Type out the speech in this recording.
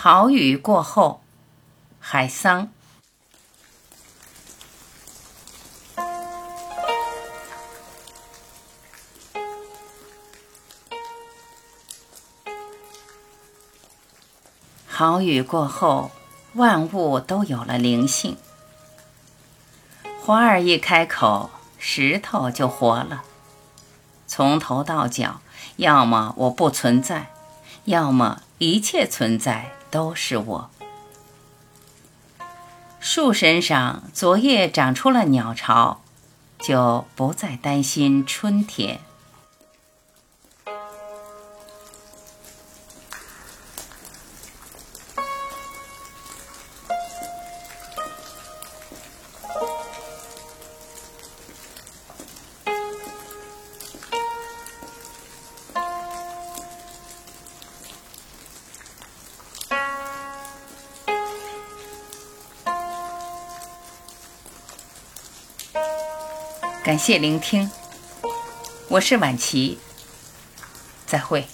好雨过后，海桑。好雨过后，万物都有了灵性。花儿一开口，石头就活了。从头到脚，要么我不存在，要么一切存在。都是我。树身上昨夜长出了鸟巢，就不再担心春天。感谢聆听，我是晚琪，再会。